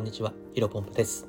こんにちは、ヒロポンプです。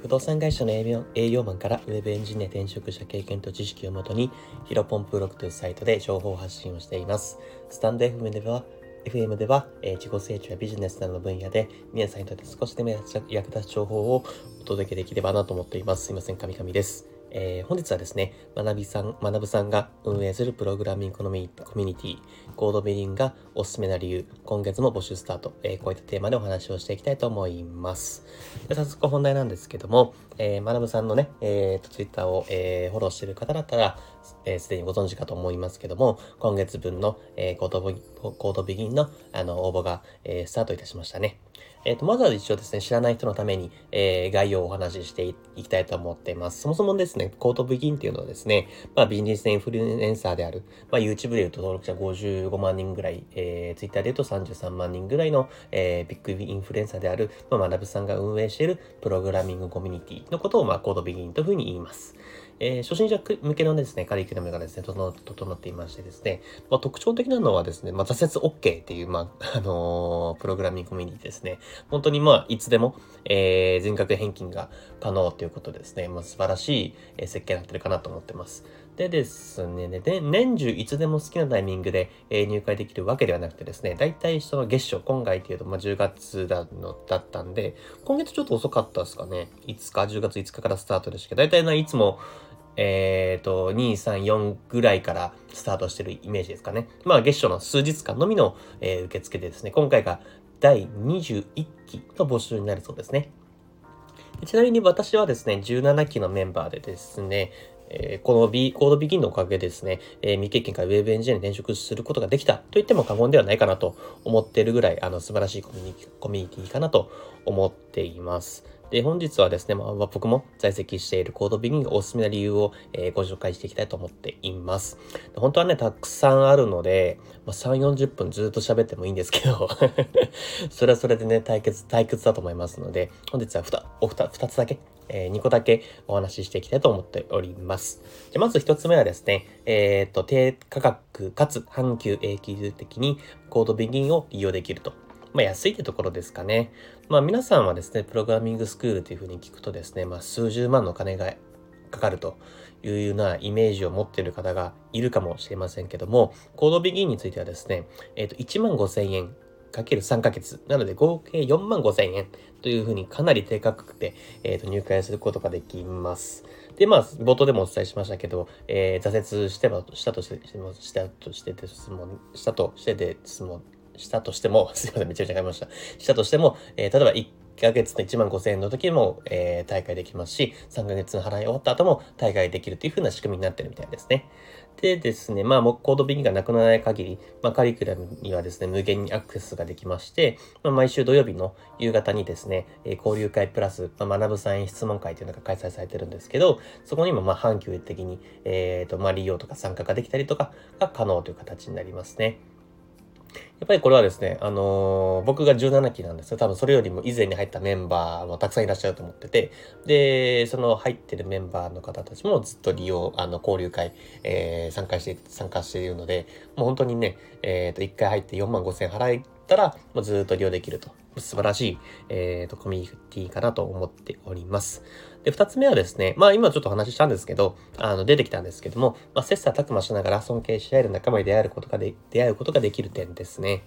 不動産会社の営業営業マンから Web エンジニア転職者経験と知識をもとに、ヒロポンプブログというサイトで情報発信をしています。スタンド FM では、FM では、えー、自己成長やビジネスなどの分野で皆さんにとって少しでも役立つ情報をお届けできればなと思っています。すいません、神々です。えー、本日はですね、学びさん、学さんが運営するプログラミングコミュニティ、コードビリンがおすすめな理由、今月も募集スタート、えー、こういったテーマでお話をしていきたいと思います。で早速本題なんですけども、えー、学さんのね、えー、と、ツイッターを、えー、フォローしている方だったら、えー、でにご存知かと思いますけども、今月分の、えー、コードコードビギンのあの応募が、えー、スタートいたしましたね。えっ、ー、と、まずは一応ですね、知らない人のために、えー、概要をお話ししていきたいと思っています。そもそもですね、コードビギンっていうのはですね、まあ、ビジネスインフルエンサーである、まあ、YouTube で言うと登録者55万人ぐらい、えー、Twitter で言うと33万人ぐらいの、えー、ビッグインフルエンサーである、まあ、学さんが運営しているプログラミングコミュニティのことを、まあ、コードビギンというふうに言います。えー、初心者向けのですね、カリキュラムがですね、整っていましてですね、まあ、特徴的なのはですね、まあ、挫折 OK っていう、まあ、あのー、プログラミングコミュニティですね。本当にまあ、いつでも、えー、全額返金が可能ということですね、まあ、素晴らしい、設計になってるかなと思ってます。でですね、で年中いつでも好きなタイミングで、えー、入会できるわけではなくてですね、だいたいその月初、今回っていうと、まあ、10月だのだったんで、今月ちょっと遅かったですかね。5日、10月5日からスタートでしたけど、だいたいないつも、えっ、ー、と、2、3、4ぐらいからスタートしてるイメージですかね。まあ、月初の数日間のみの、えー、受付でですね、今回が第21期の募集になるそうですね。ちなみに私はですね、17期のメンバーでですね、えー、この B、コードビギンのおかげでですね、えー、未経験から Web エンジニアに転職することができたと言っても過言ではないかなと思っているぐらい、あの、素晴らしいコミュニティかなと思っています。で、本日はですね、まあ、僕も在籍しているコードビギンがおすすめな理由を、えー、ご紹介していきたいと思っています。本当はね、たくさんあるので、まあ、3、40分ずっと喋ってもいいんですけど それはそれでね、対決、退屈だと思いますので、本日は2、お2、2つだけ、えー、2個だけお話ししていきたいと思っております。じゃまず1つ目はですね、えっ、と、低価格かつ半球永久的にコードビギンを利用できると。まあ、安いってところですかね。まあ、皆さんはですね、プログラミングスクールというふうに聞くとですね、まあ、数十万の金がかかるというようなイメージを持っている方がいるかもしれませんけども、コードビギンについてはですね、えっ、ー、と、1万5千円かける3ヶ月。なので合計4万5千円というふうにかなり低価格で、えー、と入会することができます。で、まあ、冒頭でもお伝えしましたけど、えー、挫折しても、したとして、したとしてですもん、したとしてですもん、したとしても、すいません、めちゃめちゃ買いました。したとしても、えー、例えば1ヶ月の1万5000円の時も、えー、大会できますし、3ヶ月の払い終わった後も大会できるという風な仕組みになってるみたいですね。でですね、まあ、コードビギンがなくならない限り、まあ、カリキュラムにはですね、無限にアクセスができまして、まあ、毎週土曜日の夕方にですね、えー、交流会プラス、まあ、学ぶサイン質問会というのが開催されてるんですけど、そこにもまあ、半球的に、えっ、ー、と、まあ、利用とか参加ができたりとかが可能という形になりますね。やっぱりこれはですね、あのー、僕が17期なんですよ。多分それよりも以前に入ったメンバーもたくさんいらっしゃると思ってて、で、その入ってるメンバーの方たちもずっと利用、あの、交流会、えー、参加して、参加しているので、もう本当にね、えっ、ー、と、1回入って4万5千払ったら、もうずっと利用できると。素晴らしい、えっ、ー、と、コミュニティかなと思っております。で、二つ目はですね、まあ今ちょっと話したんですけど、あの、出てきたんですけども、まあ、切磋琢磨しながら尊敬し合える仲間に出会えることがで、出会うことができる点ですね。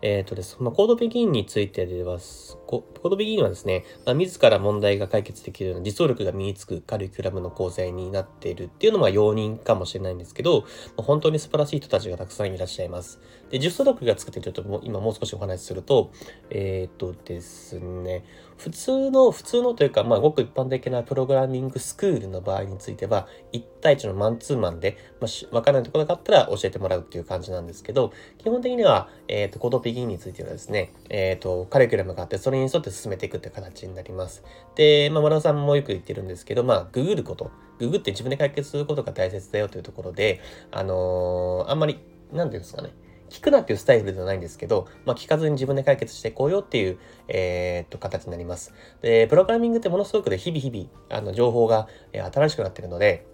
えっ、ー、とです、まあ、コードビギンについてでは、コードビギンはですね、まあ、自ら問題が解決できるような実装力が身につくカリキュラムの構成になっているっていうのが要因かもしれないんですけど、まあ、本当に素晴らしい人たちがたくさんいらっしゃいます。で、実装力がつくってちょっと今もう少しお話しすると、えっ、ー、とですね、普通の、普通のというか、まあ、ごく一般的なプログラミングスクールの場合については、1対1のマンツーマンで、まあ、わからないところがあったら教えてもらうっていう感じなんですけど、基本的には、えっ、ー、と、コードピギンについてはですね、えっ、ー、と、カリキュラムがあって、それに沿って進めていくっていう形になります。で、まあ、村田さんもよく言ってるんですけど、まあ、ググること、ググって自分で解決することが大切だよというところで、あのー、あんまり、なんていうんですかね、聞くなっていうスタイルではないんですけど、まあ、聞かずに自分で解決していこうよっていう、えー、っと、形になります。で、プログラミングってものすごくで日々日々、あの、情報が、え、新しくなってるので、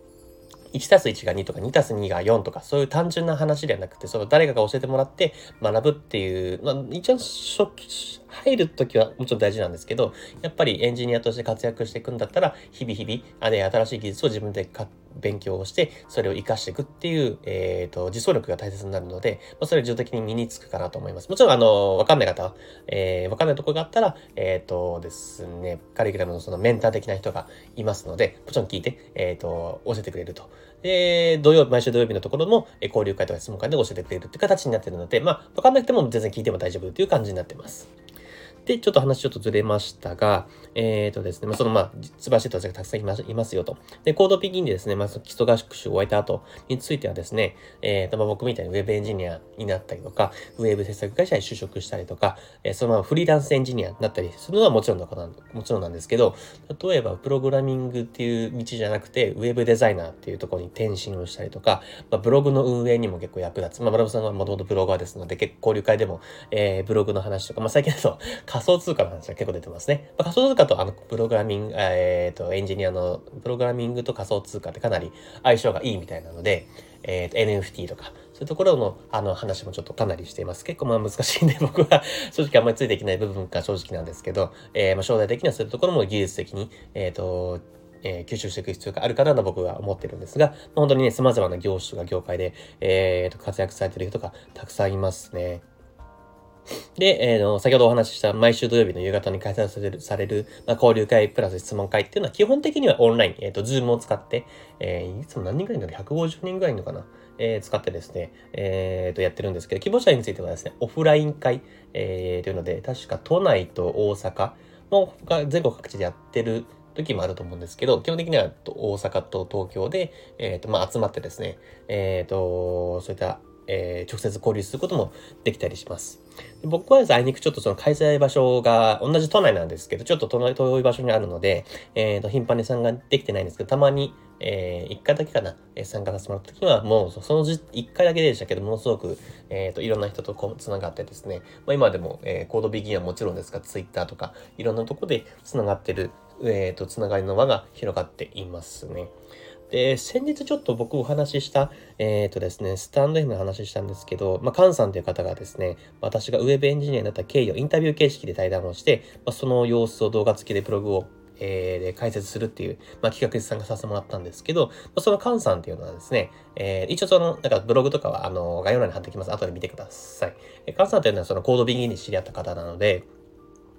1たす1が2とか2たす2が4とかそういう単純な話ではなくてその誰かが教えてもらって学ぶっていう、まあ、一応初期入るときはもちろん大事なんですけどやっぱりエンジニアとして活躍していくんだったら日々日々あれ新しい技術を自分で勉強をしてそれを活かしていくっていう、えーと、実装力が大切になるので、まあ、それは自動的に身につくかなと思いますもちろんあのわかんない方、えー、わかんないところがあったらえっ、ー、とですねカリキュラムのそのメンター的な人がいますのでもちろん聞いて、えっ、ー、と教えてくれるとで、土曜日、毎週土曜日のところも、え交流会とか質問会で教えてくれるって形になってるので、まあ、わかんなくても全然聞いても大丈夫という感じになってます。で、ちょっと話ちょっとずれましたが、えっ、ー、とですね、まあ、そのまあ、素晴らしい人たちがたくさんいますいますよと。で、コードピギンでですね、まあ、基礎合宿習を終えた後についてはですね、えっ、ー、と、まあ、僕みたいにウェブエンジニアになったりとか、ウェブ制作会社に就職したりとか、えー、そのままフリーランスエンジニアになったりするのはもちろんのことなんもちろんなんですけど、例えば、プログラミングっていう道じゃなくて、ウェブデザイナーっていうところに転身をしたりとか、まあ、ブログの運営にも結構役立つ。まあ、マラブさんはもともとブロガーですので、結構交流会でも、えー、ブログの話とか、まあ、最近だと仮想通貨の話は結構出てますね。まあ、仮想通貨とあの、プログラミング、えっ、ー、と、エンジニアのプログラミングと仮想通貨ってかなり相性がいいみたいなので、えっ、ー、と、NFT とか、そういうところの、あの、話もちょっとかなりしています。結構まあ難しいんで、僕は 正直あんまりついていけない部分が正直なんですけど、えー、まあ将来的にはそういうところも技術的に、えっ、ー、と、えー、吸収していく必要があるかなと僕は思ってるんですが、本当にね、様々な業種とか業界で、えー、と活躍されてる人がたくさんいますね。で、えー、の先ほどお話しした毎週土曜日の夕方に開催される、される、まあ、交流会プラス質問会っていうのは基本的にはオンライン、えっ、ー、と、ズームを使って、えー、いつも何人ぐらいいるの ?150 人ぐらいのかな？えー、使ってですね、えー、と、やってるんですけど、希望者についてはですね、オフライン会、えー、というので、確か都内と大阪の全国各地でやってる時もあると思うんですけど、基本的には大阪と東京で、えっ、ー、と、まあ、集まってですね、えっ、ー、と、そういったえー、直接交流することもできたりします。僕は、あいにくちょっとその開催場所が同じ都内なんですけど、ちょっと遠い場所にあるので、え、ー、と、頻繁に参加できてないんですけど、たまに、えー、1回だけかな、えー、参加させてもらった時は、もうその1回だけでしたけど、ものすごく、え、ー、と、いろんな人とこう繋がってですね、まあ、今でも、えー、コードビギンはもちろんですが、Twitter とか、いろんなとこで繋がってる、えっ、ー、と、繋がりの輪が広がっていますね。で、先日ちょっと僕お話しした、えっ、ー、とですね、スタンド F の話したんですけど、まあ、カンさんという方がですね、私がウェブエンジニアになった経緯をインタビュー形式で対談をして、まあ、その様子を動画付きでブログをえー、で解説するっていう、まあ、企画参加させてもらったんですけど、まあ、そのカンさんっていうのはですね、えー、一応その、なんかブログとかは、あの、概要欄に貼ってきます。後で見てください。えー、カンさんというのはそのコードビギンで知り合った方なので、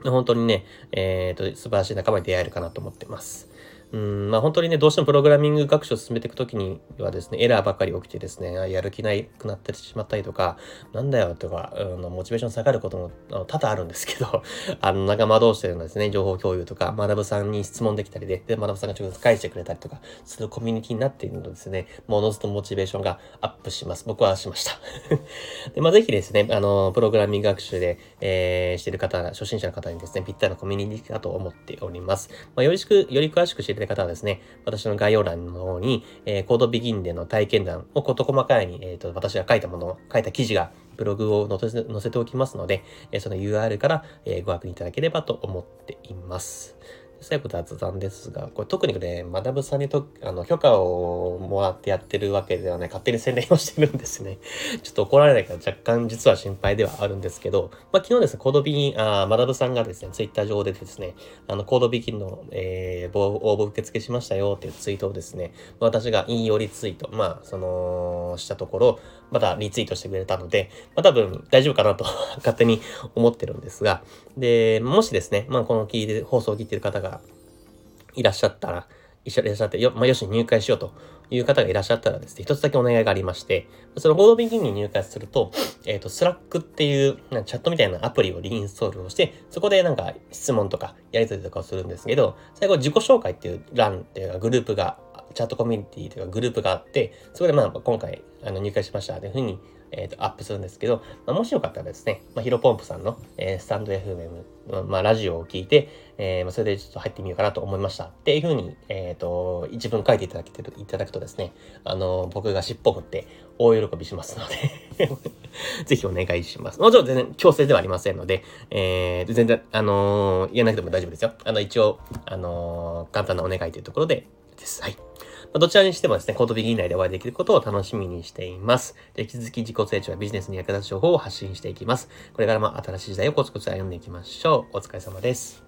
本当にね、えっ、ー、と、素晴らしい仲間に出会えるかなと思ってます。うん、まあ本当にね、どうしてもプログラミング学習を進めていくときにはですね、エラーばかり起きてですね、やる気ないくなってしまったりとか、なんだよとか、うん、モチベーション下がることも多々あるんですけど、あの、仲間同士でのですね、情報共有とか、学さんに質問できたりで、で、学さんが直接返してくれたりとか、するコミュニティになっているのでですね、ものずとモチベーションがアップします。僕はしました。で、まあぜひですね、あの、プログラミング学習で、えー、している方、初心者の方にですね、ぴったりなコミュニティだと思っております。まあ、よりしく、より詳しく知りたい方はですね、私の概要欄の方に、えー、コードビギンでの体験談を事細かいに、えっ、ー、と、私が書いたもの、書いた記事がブログを載せ載せておきますので、えー、その URL から、えー、ご確認いただければと思っています。最後雑談ですが、これ特にね、学ぶさんにと、あの、許可をもらってやってるわけではない、勝手に宣伝をしてるんですね。ちょっと怒られないから若干実は心配ではあるんですけど、まあ、昨日ですね、コードビギン、あ学ぶさんがですね、ツイッター上でですね、あの、コードビギンの、えー、応募受付しましたよっていうツイートをですね、私が引用リツイート、まあ、その、したところ、またリツイートしてくれたので、まあ、多分大丈夫かなと 勝手に思ってるんですが、で、もしですね、まあ、この聞いて、放送を聞いてる方がいらっしゃったら、いらっしゃって、よ、まあ、よし入会しようという方がいらっしゃったらですね、一つだけお願いがありまして、そのコードビギンに入会すると、えっ、ー、と、スラックっていうな、チャットみたいなアプリをリインストールをして、そこでなんか質問とかやり取りとかをするんですけど、最後自己紹介っていう欄っていうかグループが、チャットコミュニティというかグループがあって、そこでまあ今回あの入会しましたというふうにえっ、ー、と、アップするんですけど、まあ、もしよかったらですね、まあ、ヒロポンプさんの、えー、スタンド FM、まあ、ラジオを聞いて、えー、まあ、それでちょっと入ってみようかなと思いました。っていうふうに、えっ、と、一文書いていただけて、いただくとですね、あの、僕が尻尾振って大喜びしますので ぜひお願いします。もちろん全然強制ではありませんので、えー、全然、あの言えなくても大丈夫ですよ。あの、一応、あの簡単なお願いというところでです。はい。あ、どちらにしてもですね、コートビギン内でお会いできることを楽しみにしています。で引き続き自己成長やビジネスに役立つ情報を発信していきます。これからも新しい時代をコツコツ歩んでいきましょう。お疲れ様です。